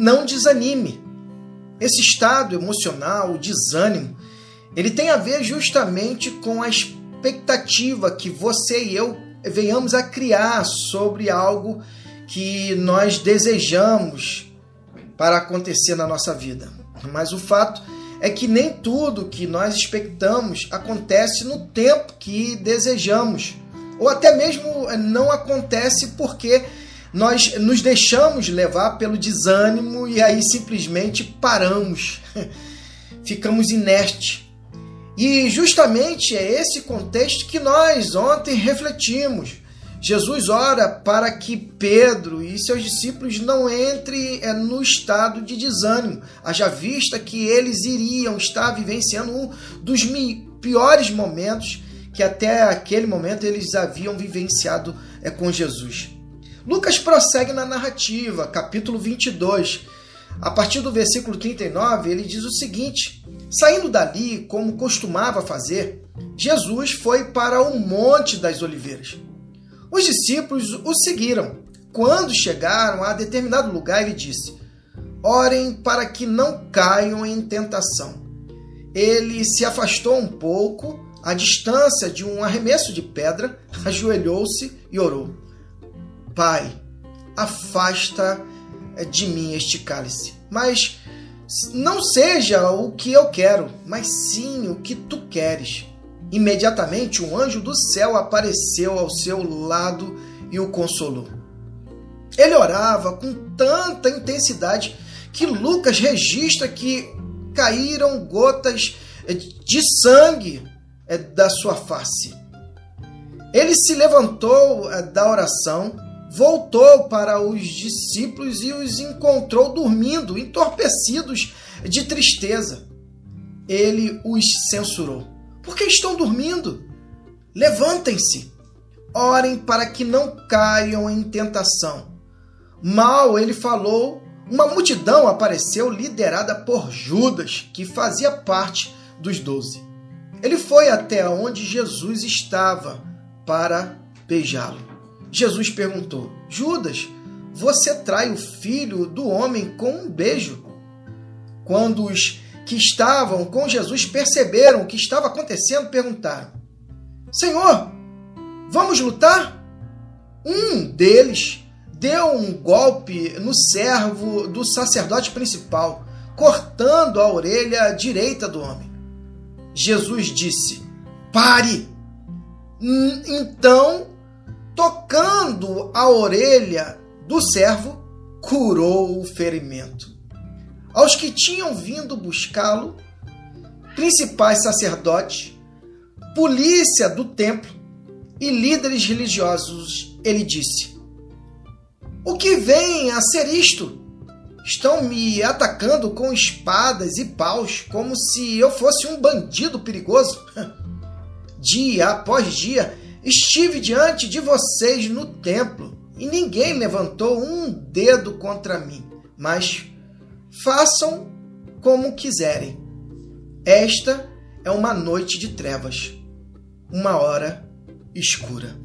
não desanime. Esse estado emocional, o desânimo, ele tem a ver justamente com a expectativa que você e eu venhamos a criar sobre algo que nós desejamos para acontecer na nossa vida. Mas o fato é que nem tudo que nós expectamos acontece no tempo que desejamos, ou até mesmo não acontece porque nós nos deixamos levar pelo desânimo e aí simplesmente paramos, ficamos inertes. E justamente é esse contexto que nós ontem refletimos. Jesus ora para que Pedro e seus discípulos não entrem é, no estado de desânimo, haja vista que eles iriam estar vivenciando um dos piores momentos que até aquele momento eles haviam vivenciado é, com Jesus. Lucas prossegue na narrativa, capítulo 22. A partir do versículo 39, ele diz o seguinte: Saindo dali, como costumava fazer, Jesus foi para o Monte das Oliveiras. Os discípulos o seguiram. Quando chegaram a determinado lugar, ele disse: Orem para que não caiam em tentação. Ele se afastou um pouco, à distância de um arremesso de pedra, ajoelhou-se e orou: Pai, afasta de mim este cálice, mas não seja o que eu quero, mas sim o que tu queres. Imediatamente um anjo do céu apareceu ao seu lado e o consolou. Ele orava com tanta intensidade que Lucas registra que caíram gotas de sangue eh, da sua face. Ele se levantou eh, da oração, voltou para os discípulos e os encontrou dormindo, entorpecidos de tristeza. Ele os censurou. Por que estão dormindo? Levantem-se, orem para que não caiam em tentação. Mal ele falou, uma multidão apareceu liderada por Judas, que fazia parte dos doze. Ele foi até onde Jesus estava para beijá-lo. Jesus perguntou: Judas, você trai o filho do homem com um beijo? Quando os que estavam com Jesus perceberam o que estava acontecendo, perguntaram: Senhor, vamos lutar? Um deles deu um golpe no servo do sacerdote principal, cortando a orelha direita do homem. Jesus disse: Pare! Então, tocando a orelha do servo, curou o ferimento aos que tinham vindo buscá-lo, principais sacerdotes, polícia do templo e líderes religiosos, ele disse: O que vem a ser isto? Estão me atacando com espadas e paus, como se eu fosse um bandido perigoso. Dia após dia estive diante de vocês no templo e ninguém levantou um dedo contra mim, mas Façam como quiserem. Esta é uma noite de trevas, uma hora escura.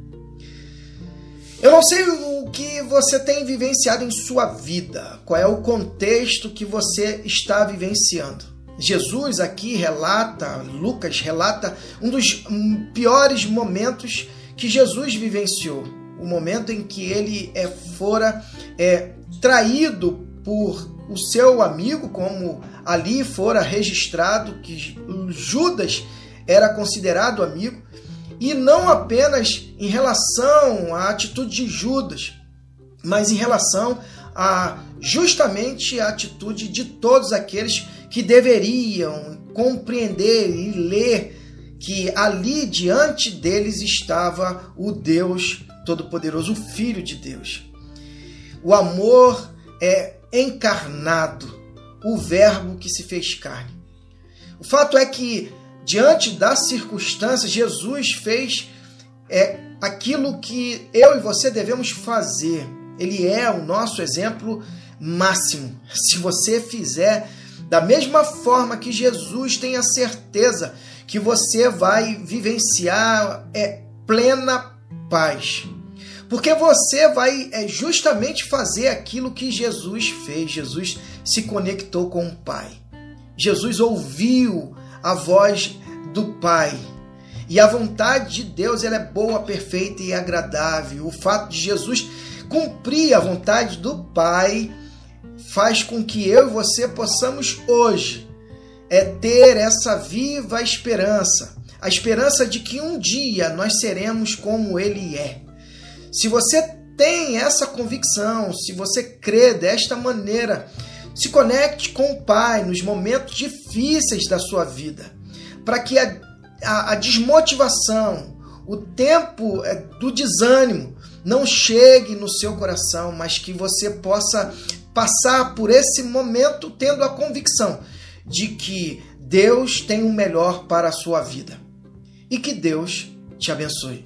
Eu não sei o que você tem vivenciado em sua vida, qual é o contexto que você está vivenciando. Jesus aqui relata, Lucas relata um dos piores momentos que Jesus vivenciou, o momento em que ele é, fora é, traído por o seu amigo, como ali fora registrado que Judas era considerado amigo, e não apenas em relação à atitude de Judas, mas em relação a justamente a atitude de todos aqueles que deveriam compreender e ler que ali diante deles estava o Deus Todo-Poderoso, o Filho de Deus. O amor é encarnado, o Verbo que se fez carne. O fato é que, diante das circunstâncias, Jesus fez é, aquilo que eu e você devemos fazer. Ele é o nosso exemplo máximo. Se você fizer da mesma forma que Jesus, tenha certeza que você vai vivenciar é, plena paz. Porque você vai é, justamente fazer aquilo que Jesus fez. Jesus se conectou com o Pai. Jesus ouviu a voz do Pai. E a vontade de Deus ela é boa, perfeita e agradável. O fato de Jesus cumprir a vontade do Pai faz com que eu e você possamos hoje é ter essa viva esperança, a esperança de que um dia nós seremos como ele é. Se você tem essa convicção, se você crê desta maneira, se conecte com o Pai nos momentos difíceis da sua vida, para que a, a, a, desmotivação, o tempo é, do desânimo não chegue no seu coração, mas que você possa passar por esse momento tendo a convicção de que Deus tem o melhor para a sua vida. E que Deus te abençoe.